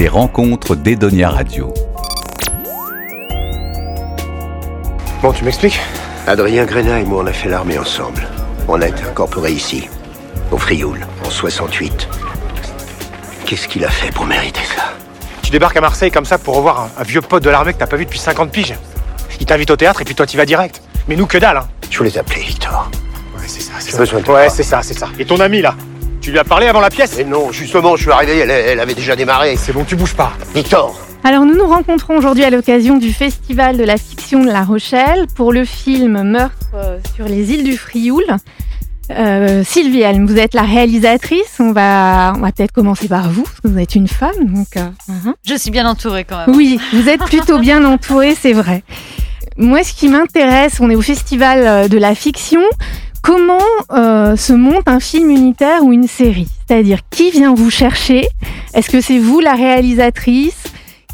les rencontres d'Edonia Radio. Bon, tu m'expliques Adrien Grenat et moi, on a fait l'armée ensemble. On a été incorporés ici, au Frioul, en 68. Qu'est-ce qu'il a fait pour mériter ça? Tu débarques à Marseille comme ça pour revoir un, un vieux pote de l'armée que t'as pas vu depuis 50 piges. Il t'invite au théâtre et puis toi tu vas direct. Mais nous que dalle, hein Je voulais t'appeler, Victor. Ouais, c'est ça, c'est J'ai ça. besoin de Ouais, c'est ça, c'est ça. Et ton ami là? Tu lui as parlé avant la pièce Mais non, justement, je suis arrivé, elle, elle avait déjà démarré. C'est bon, tu bouges pas. Victor Alors nous nous rencontrons aujourd'hui à l'occasion du Festival de la fiction de La Rochelle pour le film Meurtre euh, sur les îles du Frioul. Euh, Sylvie Helm, vous êtes la réalisatrice. On va, on va peut-être commencer par vous, parce que vous êtes une femme. Donc, euh, hein. Je suis bien entourée quand même. Oui, vous êtes plutôt bien entourée, c'est vrai. Moi, ce qui m'intéresse, on est au Festival euh, de la fiction. Comment euh, se monte un film unitaire ou une série? C'est-à-dire, qui vient vous chercher? Est-ce que c'est vous, la réalisatrice,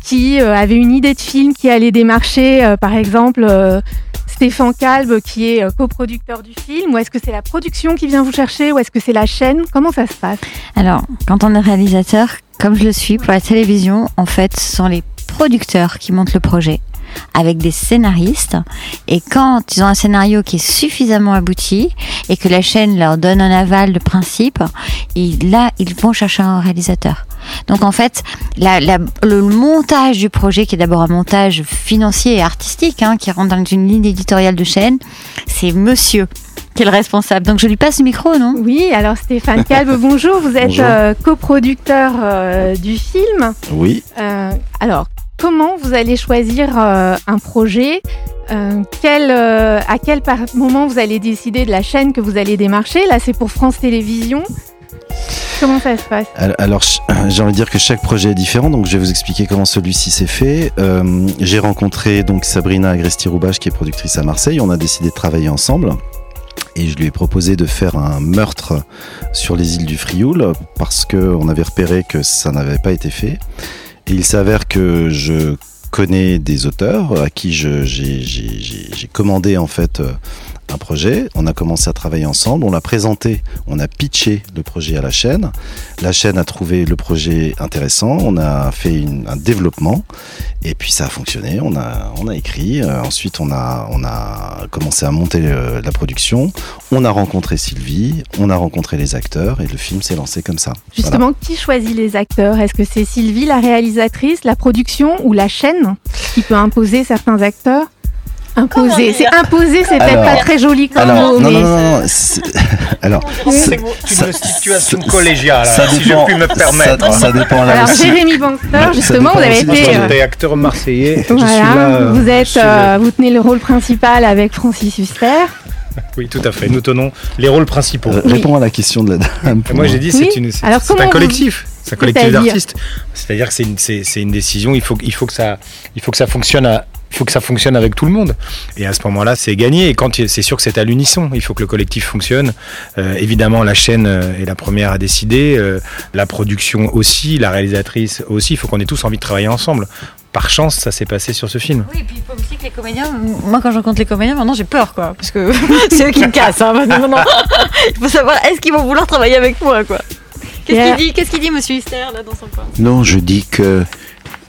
qui euh, avez une idée de film, qui allait démarcher, euh, par exemple, euh, Stéphane Kalb, qui est coproducteur du film? Ou est-ce que c'est la production qui vient vous chercher? Ou est-ce que c'est la chaîne? Comment ça se passe? Alors, quand on est réalisateur, comme je le suis pour la télévision, en fait, ce sont les producteurs qui montent le projet avec des scénaristes et quand ils ont un scénario qui est suffisamment abouti et que la chaîne leur donne un aval de principe, et là ils vont chercher un réalisateur. Donc en fait, la- la- le montage du projet, qui est d'abord un montage financier et artistique, hein, qui rentre dans une ligne éditoriale de chaîne, c'est monsieur qui est le responsable. Donc je lui passe le micro, non? Oui, alors Stéphane Kalb, bonjour. Vous êtes Bonjour. euh, coproducteur euh, du film. Oui, Euh, alors, comment vous allez choisir euh, un projet Euh, euh, À quel moment vous allez décider de la chaîne que vous allez démarcher? Là, c'est pour France Télévisions. Comment ça se passe? Al- alors j'ai envie de dire que chaque projet est différent, donc je vais vous expliquer comment celui-ci s'est fait. J'ai rencontré donc Sabrina Agresti-Roubache qui est productrice à Marseille, on a décidé de travailler ensemble. Et je lui ai proposé de faire un meurtre sur les îles du Frioul parce qu'on avait repéré que ça n'avait pas été fait. Il s'avère que je connais des auteurs à qui j'ai commandé en fait euh, un projet. On a commencé à travailler ensemble, on l'a présenté, on a pitché le projet à la chaîne. La chaîne a trouvé le projet intéressant, on a fait une- un développement et puis ça a fonctionné. On a, on a écrit, euh, ensuite on a, on a commencé à monter euh, la production. On a rencontré Sylvie, on a rencontré les acteurs et le film s'est lancé comme ça. Justement, qui choisit les acteurs? Est-ce que c'est Sylvie, la réalisatrice, la production ou la chaîne qui peut imposer certains acteurs? Imposer, c'est imposer, c'est peut-être pas très joli comme Alors, mot, non, mais non, non, non, c'est- alors, c'est- une situation collégiale, ça si je dépend- puis me permettre. Ça, ça dépend là Alors aussi. Jérémy Banster, justement, vous avez été, euh, acteur marseillais. Je suis voilà, là, euh, vous je êtes, suis, euh, vous tenez le rôle principal avec Francis Huster. Oui, tout à fait. Nous tenons les rôles principaux. Euh, Réponds à la question de la dame. moi, j'ai dit, Oui. c'est une, c'est, Alors, c'est comment un vous- collectif. C'est un collectif d'artistes. C'est-à-dire que c'est une, c'est, c'est une décision. Il faut, il faut que ça, il faut que ça fonctionne. À, il faut que ça fonctionne avec tout le monde. Et à ce moment-là, c'est gagné. Et quand c'est sûr que c'est à l'unisson, il faut que le collectif fonctionne. Euh, évidemment, la chaîne euh, est la première à décider. euh, la production aussi, la réalisatrice aussi. Il faut qu'on ait tous envie de travailler ensemble. Par chance, ça s'est passé sur ce film. Oui, et puis il faut aussi que les comédiens. Moi, quand je rencontre les comédiens, maintenant j'ai peur, quoi. Parce que c'est eux qui me cassent. Hein, maintenant, il faut savoir, est-ce qu'ils vont vouloir travailler avec moi, quoi? Qu'est-ce Yeah. qu'il dit? Qu'est-ce qu'il dit, monsieur Huster, là, dans son coin? Non, je dis que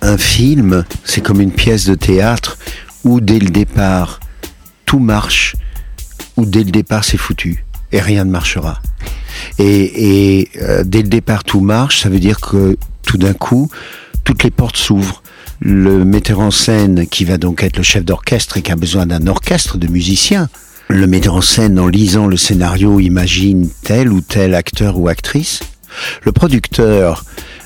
un film, c'est comme une pièce de théâtre où dès le départ, tout marche, où dès le départ, c'est foutu et rien ne marchera. Et, euh, dès le départ, tout marche, ça veut dire que tout d'un coup, toutes les portes s'ouvrent. Le metteur en scène, qui va donc être le chef d'orchestre et qui a besoin d'un orchestre de musiciens, le metteur en scène, en lisant le scénario, imagine tel ou tel acteur ou actrice. Le producteur,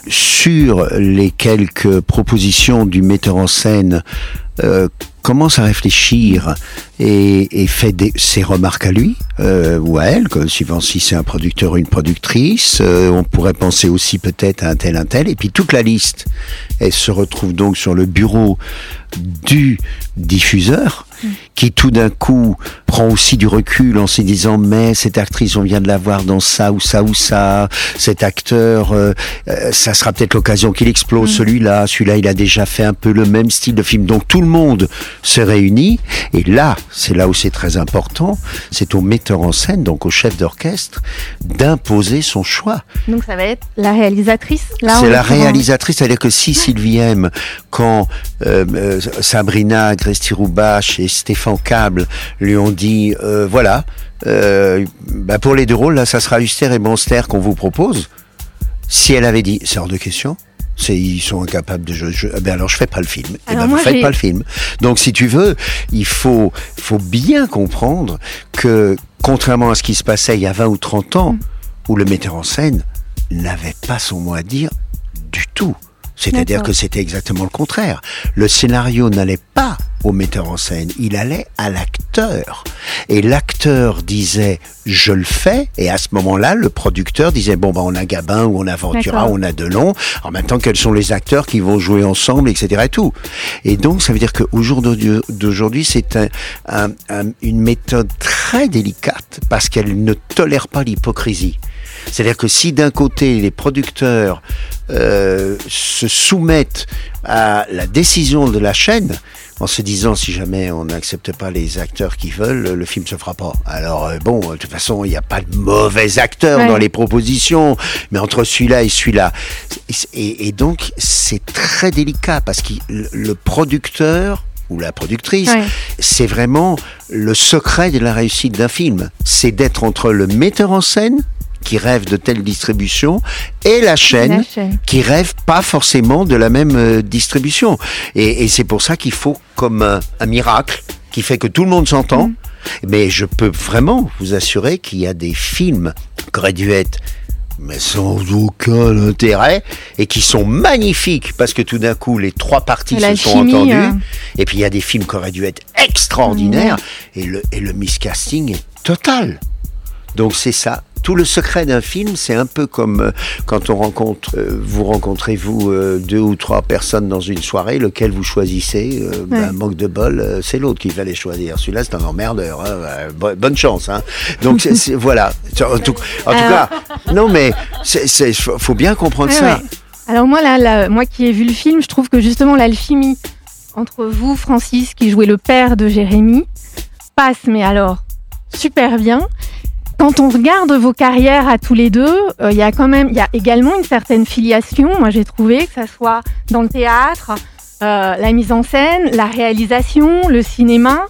sur les quelques propositions du metteur en scène, euh, commence à réfléchir et, fait ses remarques à lui euh, ou à elle, suivant si c'est un producteur ou une productrice. Euh, on pourrait penser aussi peut-être à un tel, un tel. Et puis toute la liste, elle se retrouve donc sur le bureau du diffuseur qui tout d'un coup prend aussi du recul en se disant mais cette actrice on vient de la voir dans ça ou ça ou ça, cet acteur euh, euh, ça sera peut-être l'occasion qu'il explose celui-là, celui-là il a déjà fait un peu le même style de film. Donc tout le monde se réunit. Et là c'est là où c'est très important, c'est au metteur en scène donc au chef d'orchestre d'imposer son choix. Donc ça va être la réalisatrice. là, C'est la réalisatrice, c'est-à-dire que si Sylvie M, quand euh, euh, Sabrina Agresti-Roubache et Stéphane Cable lui ont dit, euh, voilà, euh, bah, pour les deux rôles, là, ça sera Huster et Monster qu'on vous propose. Si elle avait dit, c'est hors de question. Ils sont incapables de jouer. Je, eh ben alors je fais pas le film. Eh Alors ben vous faites pas le film. Donc si tu veux, il faut, faut bien comprendre que contrairement à ce qui se passait il y a 20 ou 30 ans, où le metteur en scène n'avait pas son mot à dire du tout. C'est-à-dire que c'était exactement le contraire. Le scénario n'allait pas au metteur en scène, il allait à l'acteur. Et l'acteur disait je le fais, et à ce moment-là, le producteur disait bon bah on a Gabin ou on a Ventura, on a Delon. En même temps, quels sont les acteurs qui vont jouer ensemble, etc. Et tout. Et donc ça veut dire qu'au jour d'aujourd'hui- d'aujourd'hui, c'est un- un- un- une méthode très délicate parce qu'elle ne tolère pas l'hypocrisie. C'est-à-dire que si d'un côté les producteurs euh, se soumettent à la décision de la chaîne en se disant si jamais on n'accepte pas les acteurs qui veulent, le film se fera pas. Alors euh, bon, de toute façon, il n'y a pas de mauvais acteurs Ouais. dans les propositions, mais entre celui-là et celui-là, et, et donc c'est très délicat parce que le- le producteur ou la productrice, Ouais. c'est vraiment le secret de la réussite d'un film. C'est d'être entre le metteur en scène qui rêve de telle distribution et la chaîne, La chaîne. qui rêve pas forcément de la même euh, distribution. Et, et c'est pour ça qu'il faut comme un, un miracle qui fait que tout le monde s'entend. Mm. Mais je peux vraiment vous assurer qu'il y a des films qui auraient dû être mais sans aucun intérêt et qui sont magnifiques parce que tout d'un coup les trois parties se sont entendues euh. et puis il y a des films qui auraient dû être extraordinaires et le, et le miscasting est total. Donc c'est ça. Tout le secret d'un film, c'est un peu comme euh, quand on rencontre, euh, vous rencontrez vous euh, deux ou trois personnes dans une soirée, lequel vous choisissez, euh, manque de bol, c'est l'autre qui va les choisir. Celui-là, c'est un emmerdeur. hein, bo- bonne chance. Hein. Donc voilà. En tout, en tout Alors- cas, non mais c'est- faut bien comprendre ça. ouais. Alors moi, là, là, moi qui ai vu le film, je trouve que justement l'alchimie entre vous, Francis, qui jouait le père de Jérémy, passe, mais alors, super bien. Quand on regarde vos carrières à tous les deux, euh, il y a quand même, il y a également une certaine filiation. Moi, j'ai trouvé que ça soit dans le théâtre, euh, la mise en scène, la réalisation, le cinéma.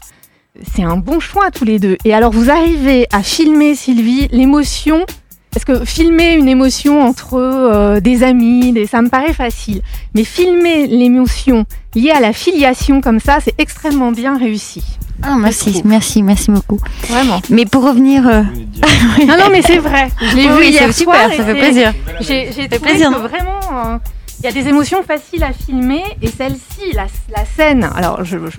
C'est un bon choix tous les deux. Et alors, vous arrivez à filmer, Sylvie, l'émotion parce que filmer une émotion entre euh, des amis, des, ça me paraît facile. Mais filmer l'émotion liée à la filiation comme ça, c'est extrêmement bien réussi. Ah, merci, merci, merci beaucoup. Vraiment. Mais pour revenir. euh, Non, non, mais c'est vrai. Je l'ai oui, vu hier soir super, ça fait c'est- plaisir. J'ai j'ai fait trouvé plaisir. que vraiment, euh, il y a des émotions faciles à filmer et celle-ci, la, la scène. Alors, je, je,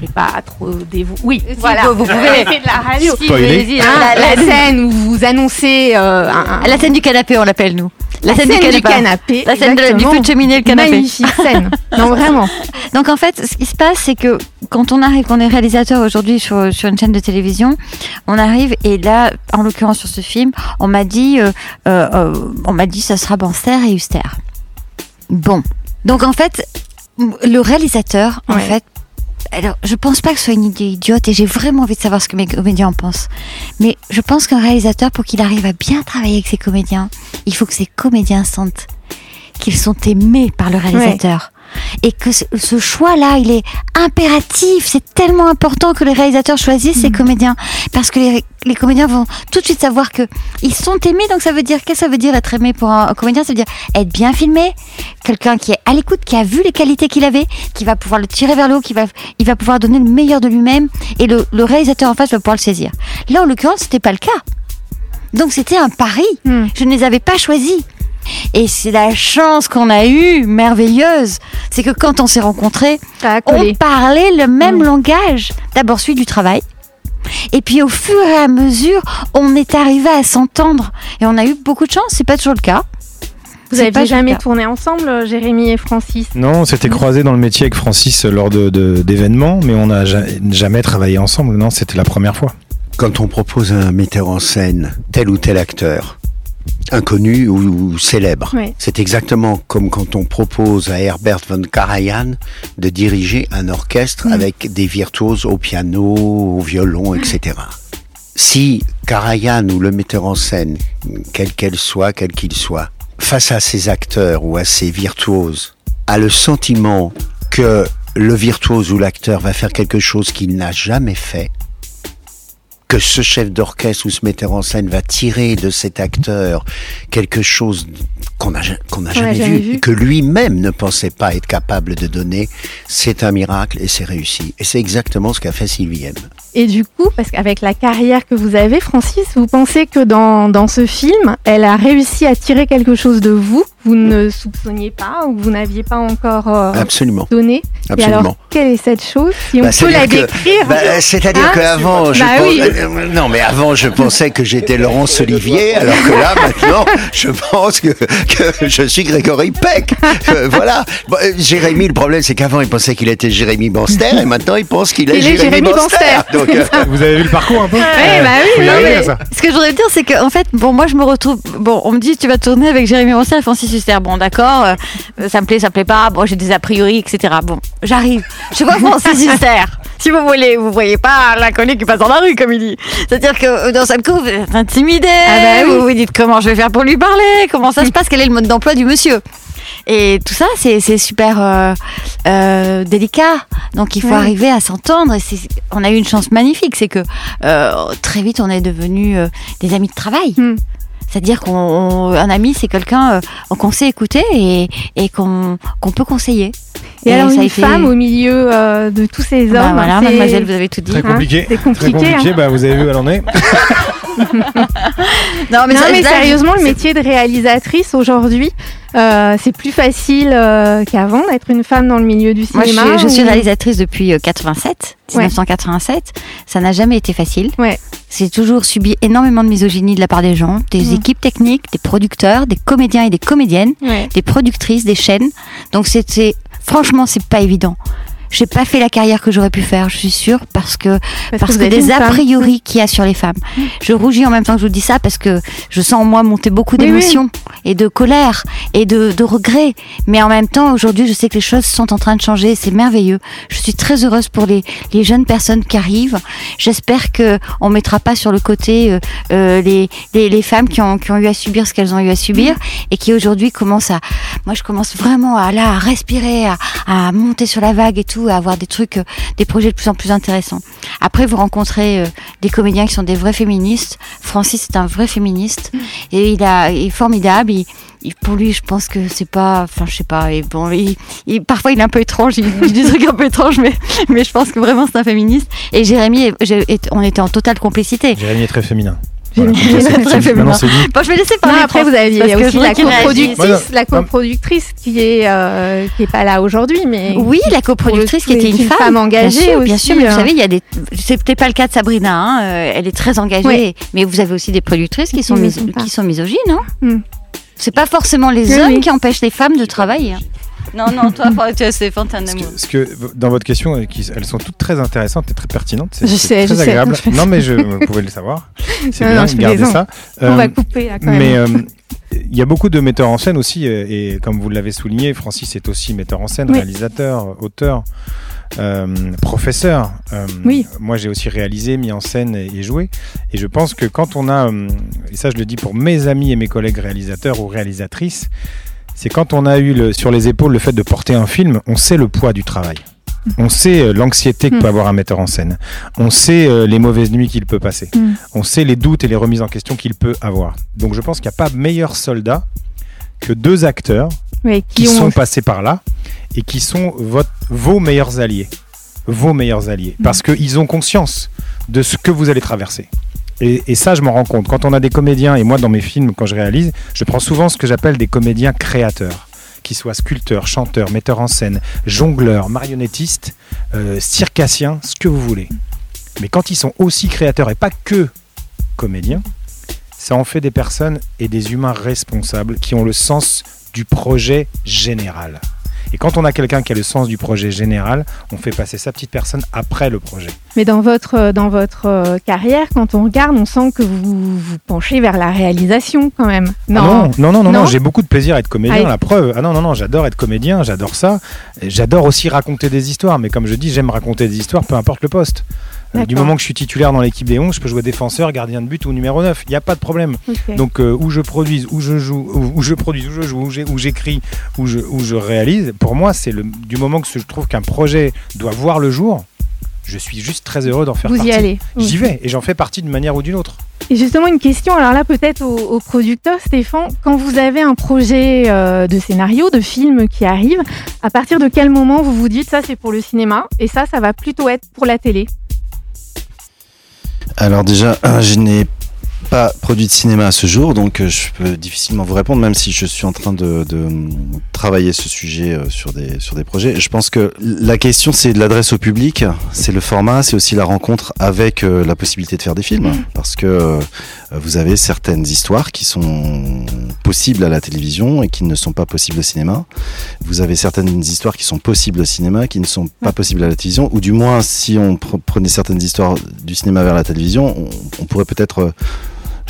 je vais pas trop dévouer. Oui, Si, voilà. vous- vous pouvez. De la radio. Vas-y, Hein, hein, la, la, scène où vous annoncez euh, un- un- la scène du canapé, on l'appelle nous. La, scène, du canapé. La scène de la- du feu de cheminée, le canapé. Magnifique scène. Non, vraiment. Donc en fait, ce qui se passe, c'est que quand on arrive, qu'on est réalisateur aujourd'hui sur, sur une chaîne de télévision, on arrive et là, en l'occurrence sur ce film, on m'a dit, euh, euh, on m'a dit, ça sera Banster et Huster. Bon, donc en fait, le réalisateur, en fait, alors je pense pas que ce soit une idée idiote et j'ai vraiment envie de savoir ce que mes comédiens en pensent. Mais je pense qu'un réalisateur, pour qu'il arrive à bien travailler avec ses comédiens, il faut que ses comédiens sentent qu'ils sont aimés par le réalisateur. Et que ce, choix-là, il est impératif. C'est tellement important que les réalisateurs choisissent Mm. ces comédiens. Parce que les, les comédiens vont tout de suite savoir que ils sont aimés. Donc ça veut dire, qu'est-ce que ça veut dire être aimé pour un, un comédien? Ça veut dire être bien filmé, quelqu'un qui est à l'écoute, qui a vu les qualités qu'il avait, qui va pouvoir le tirer vers le haut, qui va, il va pouvoir donner le meilleur de lui-même. Et le, le réalisateur en face va pouvoir le saisir. Là, en l'occurrence, c'était pas le cas. Donc c'était un pari. Hmm. Je ne les avais pas choisis. Et c'est la chance qu'on a eue, merveilleuse, c'est que quand on s'est rencontrés, on parlait le même Mm. langage. D'abord celui du travail. Et puis au fur et à mesure, on est arrivé à s'entendre. Et on a eu beaucoup de chance, c'est pas toujours le cas. Vous pas jamais tourné ensemble, Jérémy et Francis? Non, on s'était croisés dans le métier avec Francis lors de- de- d'événements, mais on n'a ja- jamais travaillé ensemble. Non, c'était la première fois. Quand on propose à un metteur en scène tel ou tel acteur, inconnu ou, ou célèbre, Oui. c'est exactement comme quand on propose à Herbert von Karajan de diriger un orchestre avec des virtuoses au piano, au violon, etc. Si Karajan ou le metteur en scène, quel qu'elle soit, quel qu'il soit, face à ses acteurs ou à ses virtuoses, a le sentiment que le virtuose ou l'acteur va faire quelque chose qu'il n'a jamais fait, que ce chef d'orchestre ou ce metteur en scène va tirer de cet acteur quelque chose qu'on n'a jamais, jamais vu, que lui-même ne pensait pas être capable de donner, c'est un miracle et c'est réussi. Et c'est exactement ce qu'a fait Sylvie M. Et du coup, parce qu'avec la carrière que vous avez, Francis, vous pensez que dans, dans ce film, elle a réussi à tirer quelque chose de vous, vous ne soupçonniez pas ou vous n'aviez pas encore euh, Absolument, donné Et absolument. alors, quelle est cette chose Si on Bah, peut la que- décrire Bah, C'est-à-dire Hein qu'avant, je Bah oui. euh, non, mais avant, je pensais que j'étais Laurence Olivier, alors que là, maintenant, je pense que, que je suis Grégory Peck. Euh, voilà. Bon, euh, Jérémy, le problème, c'est qu'avant, il pensait qu'il était Jérémy Banster, et maintenant, il pense qu'il est, est Jérémy, Jérémy Banster. Banster. Donc, euh, Vous avez vu le parcours un peu Ouais, bah oui, non, mais-. Ce que je voudrais dire, c'est que en fait, bon, moi je me retrouve. Bon, on me dit tu vas tourner avec Jérémy Rancière et Francis Huster. Bon, d'accord, euh, ça me plaît, ça me plaît pas. Bon, j'ai des a priori, etc. Bon, j'arrive. Je vois Francis Huster. Si vous voulez, vous voyez pas l'inconnu qui passe dans la rue, comme il dit. C'est-à-dire que euh, dans cette coup, vous êtes intimidé. Ah bah oui. Vous vous dites comment je vais faire pour lui parler, comment ça se passe, quel est le mode d'emploi du monsieur? Et tout ça, c'est c'est super euh, euh, délicat. Donc il faut Ouais. arriver à s'entendre. C'est- on a eu une chance magnifique, c'est que euh, très vite on est devenus des amis de travail. Hmm. C'est-à-dire qu'un ami, c'est quelqu'un euh, qu'on sait écouter et, et qu'on peut conseiller. Et, alors, ça a une été- femme au milieu euh, de tous ces hommes, Bah voilà, mademoiselle, vous avez tout dit. Très compliqué. c'est compliqué, Très compliqué. hein. Bah, vous avez vu où elle en est. Non, mais, non, ça- mais là, sérieusement, le métier de réalisatrice aujourd'hui, euh, c'est plus facile euh, qu'avant d'être une femme dans le milieu du Moi, je cinéma. suis, je suis réalisatrice depuis euh, 87, Ouais. 1987. Ça n'a jamais été facile. Ouais. J'ai toujours subi énormément de misogynie de la part des gens, des Mm. équipes techniques, des producteurs, des comédiens et des comédiennes, Ouais. des productrices, des chaînes. Donc c'était, franchement, c'est pas évident. J'ai pas fait la carrière que j'aurais pu faire, je suis sûre, parce que Parce, que des a femme. priori qu'il y a sur les femmes. Je rougis en même temps que je vous dis ça parce que je sens en moi monter beaucoup Oui, d'émotions et de colère et de, de regrets. Mais en même temps, aujourd'hui, je sais que les choses sont en train de changer. C'est merveilleux. Je suis très heureuse pour les, les jeunes personnes qui arrivent. J'espère que on mettra pas sur le côté euh, euh, les, les, les femmes qui ont, qui ont eu à subir ce qu'elles ont eu à subir et qui aujourd'hui commencent à. Moi, je commence vraiment à là à respirer, à, à monter sur la vague et tout, à avoir des trucs, euh, des projets de plus en plus intéressants. Après, vous rencontrez euh, des comédiens qui sont des vrais féministes. Francis est un vrai féministe et il, a, il est formidable. Il, il- pour lui, je pense que c'est pas, enfin, je sais pas. Et bon, il, il- parfois, il est un peu étrange. Il dit des trucs un peu étranges, mais, mais je pense que vraiment, c'est un féministe. Et Jérémy, on était en totale complicité. Jérémy est très féminin. Jérémy Voilà, très c'est- féminin. Bon, je vais laisser Non, parler. après, vous parce aviez aussi la coproductrice, Voilà. la coproductrice qui est euh, qui est pas là aujourd'hui, mais Oui, la coproductrice qui était une femme, femme engagée bien sûr, bien aussi, sûr. Mais hein. vous savez, il y a des. C'était pas le cas de Sabrina. hein, euh, elle est très engagée, mais vous avez aussi des productrices qui sont, mis- qui sont misogynes. Hein. Hmm. C'est pas forcément les Oui, hommes oui. qui empêchent les femmes de travailler. hein. Non, non, toi, tu Stéphane, t'es un Ce amour. que, dans votre question, euh, elles sont toutes très intéressantes et très pertinentes. C'est Je sais, très je sais. agréable. Je- Non, mais je, vous pouvez le savoir. C'est bien, non, je gardez ça. on Euh, va couper là quand mais même. euh, il y a beaucoup de metteurs en scène aussi, euh, et comme vous l'avez souligné, Francis est aussi metteur en scène, Oui. réalisateur, auteur, euh, professeur. Euh, Oui. Moi, j'ai aussi réalisé, mis en scène et, et joué. Et je pense que quand on a, euh, et ça je le dis pour mes amis et mes collègues réalisateurs ou réalisatrices, c'est quand on a eu le, sur les épaules le fait de porter un film, on sait le poids du travail. On sait euh, l'anxiété que Mm. peut avoir un metteur en scène. On sait euh, les mauvaises nuits qu'il peut passer. Mm. On sait les doutes et les remises en question qu'il peut avoir. Donc je pense qu'il n'y a pas meilleur soldat que deux acteurs Oui, qui qui ont sont passés par là et qui sont votre, vos meilleurs alliés. Vos meilleurs alliés. Mm. Parce qu'ils ont conscience de ce que vous allez traverser. Et, et ça, je m'en rends compte. Quand on a des comédiens, et moi dans mes films, quand je réalise, je prends souvent ce que j'appelle des comédiens créateurs. Qu'ils soient sculpteurs, chanteurs, metteurs en scène, jongleurs, marionnettistes, euh, circassiens, ce que vous voulez. Mais quand ils sont aussi créateurs et pas que comédiens, ça en fait des personnes et des humains responsables qui ont le sens du projet général. Et quand on a quelqu'un qui a le sens du projet général, on fait passer sa petite personne après le projet. Mais dans votre, euh, dans votre euh, carrière, quand on regarde, on sent que vous vous penchez vers la réalisation quand même. Ah non, non, non, non, Non j'ai beaucoup de plaisir à être comédien, Ah, la preuve. Ah non, non, non, j'adore être comédien, j'adore ça. J'adore aussi raconter des histoires, mais comme je dis, j'aime raconter des histoires, peu importe le poste. Euh, Du moment que je suis titulaire dans l'équipe des 11, je peux jouer défenseur, gardien de but ou numéro 9. Il n'y a pas de problème. Donc euh, où je produise, où je joue, où, où je produise, où je joue, où j'écris, où je, où je réalise, pour moi, c'est le du moment que je trouve qu'un projet doit voir le jour, je suis juste très heureux d'en faire vous partie. y allez. J'y vais et j'en fais partie d'une manière ou d'une autre. Et justement, une question, alors là, peut-être au, au producteur, Stéphane, quand vous avez un projet euh, de scénario, de film qui arrive, à partir de quel moment vous vous dites ça, c'est pour le cinéma, et ça, ça va plutôt être pour la télé? Alors déjà, euh, je n'ai pas produit de cinéma à ce jour, donc euh, je peux difficilement vous répondre, même si je suis en train de, de, travailler ce sujet euh, sur des, sur des projets. Je pense que la question, c'est de l'adresse au public, c'est le format, c'est aussi la rencontre avec euh, la possibilité de faire des films, parce que vous avez certaines histoires qui sont possibles à la télévision et qui ne sont pas possibles au cinéma. Vous avez certaines histoires qui sont possibles au cinéma, qui ne sont pas possibles à la télévision, ou du moins, si on pre- prenait certaines histoires du cinéma vers la télévision, on, on pourrait peut-être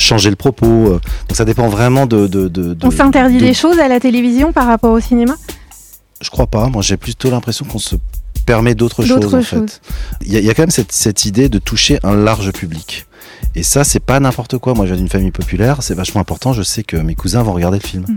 changer le propos. euh. Donc ça dépend vraiment de... de, de- de- On s'interdit de- des choses à la télévision par rapport au cinéma? Je crois pas. Moi, j'ai plutôt l'impression qu'on se permet d'autres choses, en choses. fait. Il y, y a quand même cette, cette idée de toucher un large public. Et ça, c'est pas n'importe quoi. Moi, je viens d'une famille populaire, c'est vachement important. Je sais que mes cousins vont regarder le film. Mm.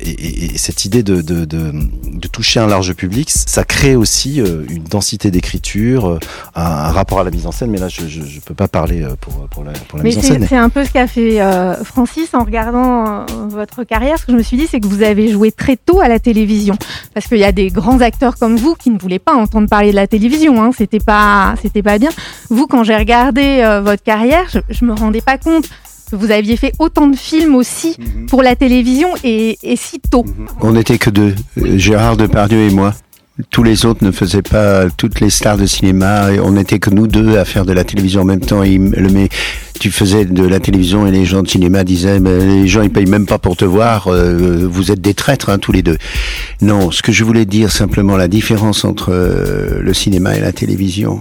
Et, et- et cette idée de, de, de, de toucher un large public, ça crée aussi euh, une densité d'écriture, euh, un, un rapport à la mise en scène. Mais là, je, je, je peux pas parler euh, pour, pour la, pour la Mais mise en scène. c'est un peu ce qu'a fait euh, Francis en regardant votre carrière. Ce que je me suis dit, c'est que vous avez joué très tôt à la télévision. Parce qu'il y a des grands acteurs comme vous qui ne voulaient pas entendre parler de la télévision. Hein. C'était pas, c'était pas bien. Vous, quand j'ai regardé euh, votre carrière, je, je me rendais pas compte que vous aviez fait autant de films aussi pour la télévision et, et si tôt. On n'était que deux, euh, Gérard Depardieu et moi. Tous les autres ne faisaient pas toutes les stars de cinéma. Et on n'était que nous deux à faire de la télévision en même temps. Il me- le mais tu faisais de la télévision et les gens de cinéma disaient mais les gens ils payent même pas pour te voir. euh, vous êtes des traîtres hein, tous les deux. Non, ce que je voulais dire simplement la différence entre euh, le cinéma et la télévision.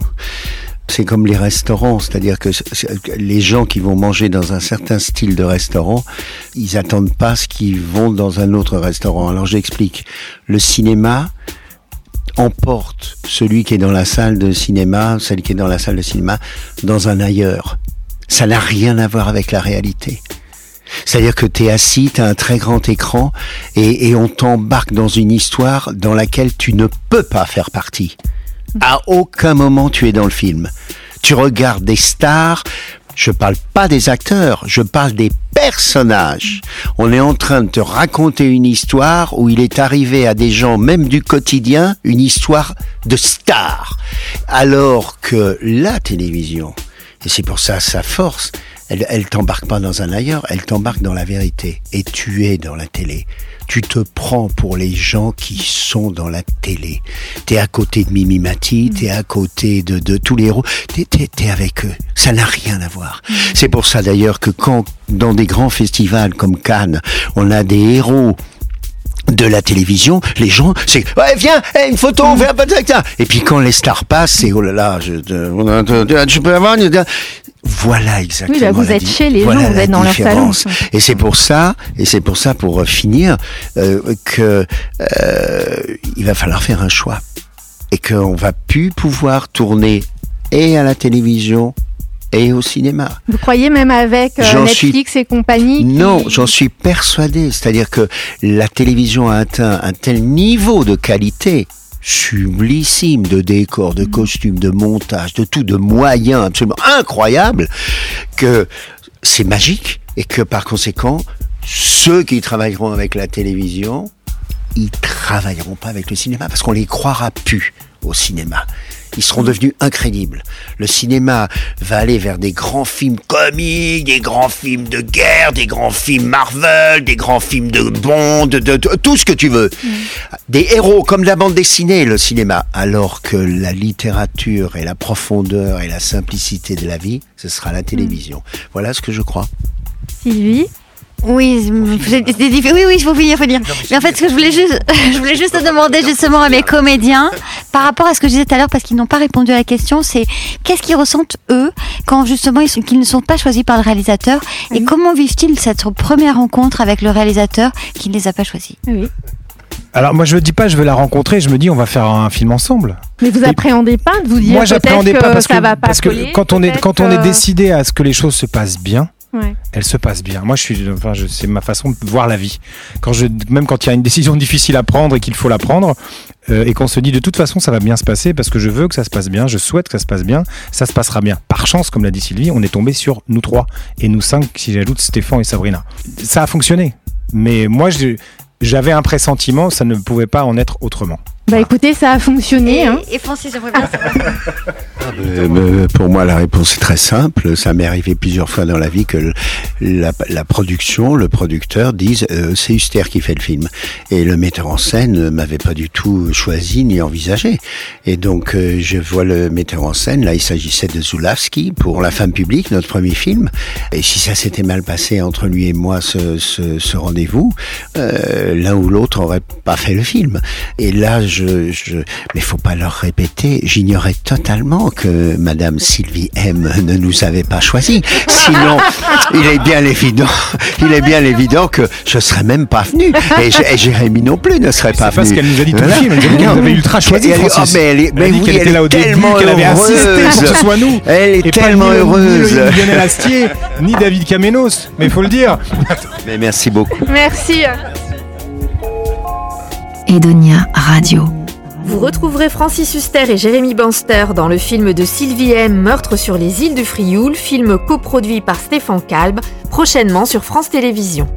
C'est comme les restaurants, c'est-à-dire que les gens qui vont manger dans un certain style de restaurant, ils attendent pas ce qu'ils vont dans un autre restaurant. Alors j'explique. Le cinéma emporte celui qui est dans la salle de cinéma, celle qui est dans la salle de cinéma, dans un ailleurs. Ça n'a rien à voir avec la réalité. C'est-à-dire que tu es assis, tu as un très grand écran et on t'embarque dans une histoire dans laquelle tu ne peux pas faire partie. À aucun moment tu es dans le film. Tu regardes des stars, je parle pas des acteurs, je parle des personnages. On est en train de te raconter une histoire où il est arrivé à des gens, même du quotidien, une histoire de star. Alors que la télévision, et c'est pour ça sa force, elle, elle t'embarque pas dans un ailleurs, elle t'embarque dans la vérité. Et tu es dans la télé. Tu te prends pour les gens qui sont dans la télé. T'es à côté de Mimi Mati, t'es à côté de, de tous les héros. T'es, t'es, t'es avec eux. Ça n'a rien à voir. C'est pour ça d'ailleurs que quand, dans des grands festivals comme Cannes, on a des héros de la télévision, les gens, c'est ouais viens, une photo, on fait un peu de ça. Et puis quand les stars passent, c'est oh là là, je, je, je peux avoir une- Voilà exactement. Oui, bah, vous la êtes chez les voilà gens, vous êtes dans leur salon. différence. Et c'est pour ça, et c'est pour ça, pour finir, euh, que euh, il va falloir faire un choix et qu'on va plus pouvoir tourner et à la télévision et au cinéma. Vous croyez même avec euh, suis- Netflix et compagnie qui- Non, j'en suis persuadé. C'est-à-dire que la télévision a atteint un tel niveau de qualité sublissime de décors, de costumes, de montage, de tout, de moyens absolument incroyables que c'est magique et que par conséquent, ceux qui travailleront avec la télévision, ils travailleront pas avec le cinéma parce qu'on les croira plus au cinéma. Ils seront devenus incrédibles. Le cinéma va aller vers des grands films comiques, des grands films de guerre, des grands films Marvel, des grands films de Bond, de, de- de- tout ce que tu veux. Des héros comme la bande dessinée, le cinéma. Alors que la littérature et la profondeur et la simplicité de la vie, ce sera la télévision. Voilà ce que je crois. Sylvie? Oui, c'est c'est diffi- oui, oui, il faut finir, faut finir. Mais en fait, ce que je voulais juste, je voulais juste demander justement à mes comédiens, par rapport à ce que je disais tout à l'heure, parce qu'ils n'ont pas répondu à la question, c'est qu'est-ce qu'ils ressentent eux quand justement ils, sont- qu'ils ne sont pas choisis par le réalisateur, et comment vivent-ils cette première rencontre avec le réalisateur qui ne les a pas choisis? Oui. Alors moi je me dis pas je veux la rencontrer, je me dis on va faire un film ensemble. Mais vous appréhendez pas de vous dire moi j'appréhendais que pas parce ça que va pas parce que coller, quand on est quand on est décidé à ce que les choses se passent bien, Elles se passent bien. Moi je suis enfin c'est ma façon de voir la vie. Quand je même quand il y a une décision difficile à prendre et qu'il faut la prendre euh, et qu'on se dit de toute façon ça va bien se passer parce que je veux que ça se passe bien, je souhaite que ça se passe bien, ça se passera bien. Par chance comme l'a dit Sylvie, on est tombé sur nous trois et nous cinq si j'ajoute Stéphane et Sabrina. Ça a fonctionné. Mais moi j'avais un pressentiment, ça ne pouvait pas en être autrement. Bah écoutez, ça a fonctionné. et, hein. et Francis, j'aimerais bien savoir. Euh, euh, pour moi, la réponse est très simple. Ça m'est arrivé plusieurs fois dans la vie que le- la, la production, le producteur disent euh, c'est Huster qui fait le film. Et le metteur en scène ne m'avait pas du tout choisi ni envisagé. Et donc, euh, je vois le metteur en scène. Là, il s'agissait de Zulawski pour La femme publique, notre premier film. Et si ça s'était mal passé entre lui et moi, ce, ce, ce rendez-vous, euh, l'un ou l'autre aurait pas fait le film. Et là, je, je mais faut pas leur répéter. J'ignorais totalement que Madame Sylvie M ne nous avait pas choisi. Sinon, il est bien évident, il est bien évident que je serais même pas venu. Et, Jérémy non plus ne serait pas C'est pas venu. ce qu'elle nous a dit tout le Voilà. film. Elle nous a dit qu'elle avait ultra choisi, Elle- Francis. oh, mais elle, est- Elle a mais dit oui, qu'elle elle était là au début, tellement qu'elle avait insisté pour que ce heureuse. soit nous. Elle est Et pas tellement ni le- heureuse. Ni, le- ni Lionel Astier, ni David Kamenos. Mais il faut le dire. Mais merci beaucoup. Merci. Vous retrouverez Francis Huster et Jérémy Banster dans le film de Sylvie M, Meurtre sur les îles du Frioul, film coproduit par Stéphane Kalb, prochainement sur France Télévisions.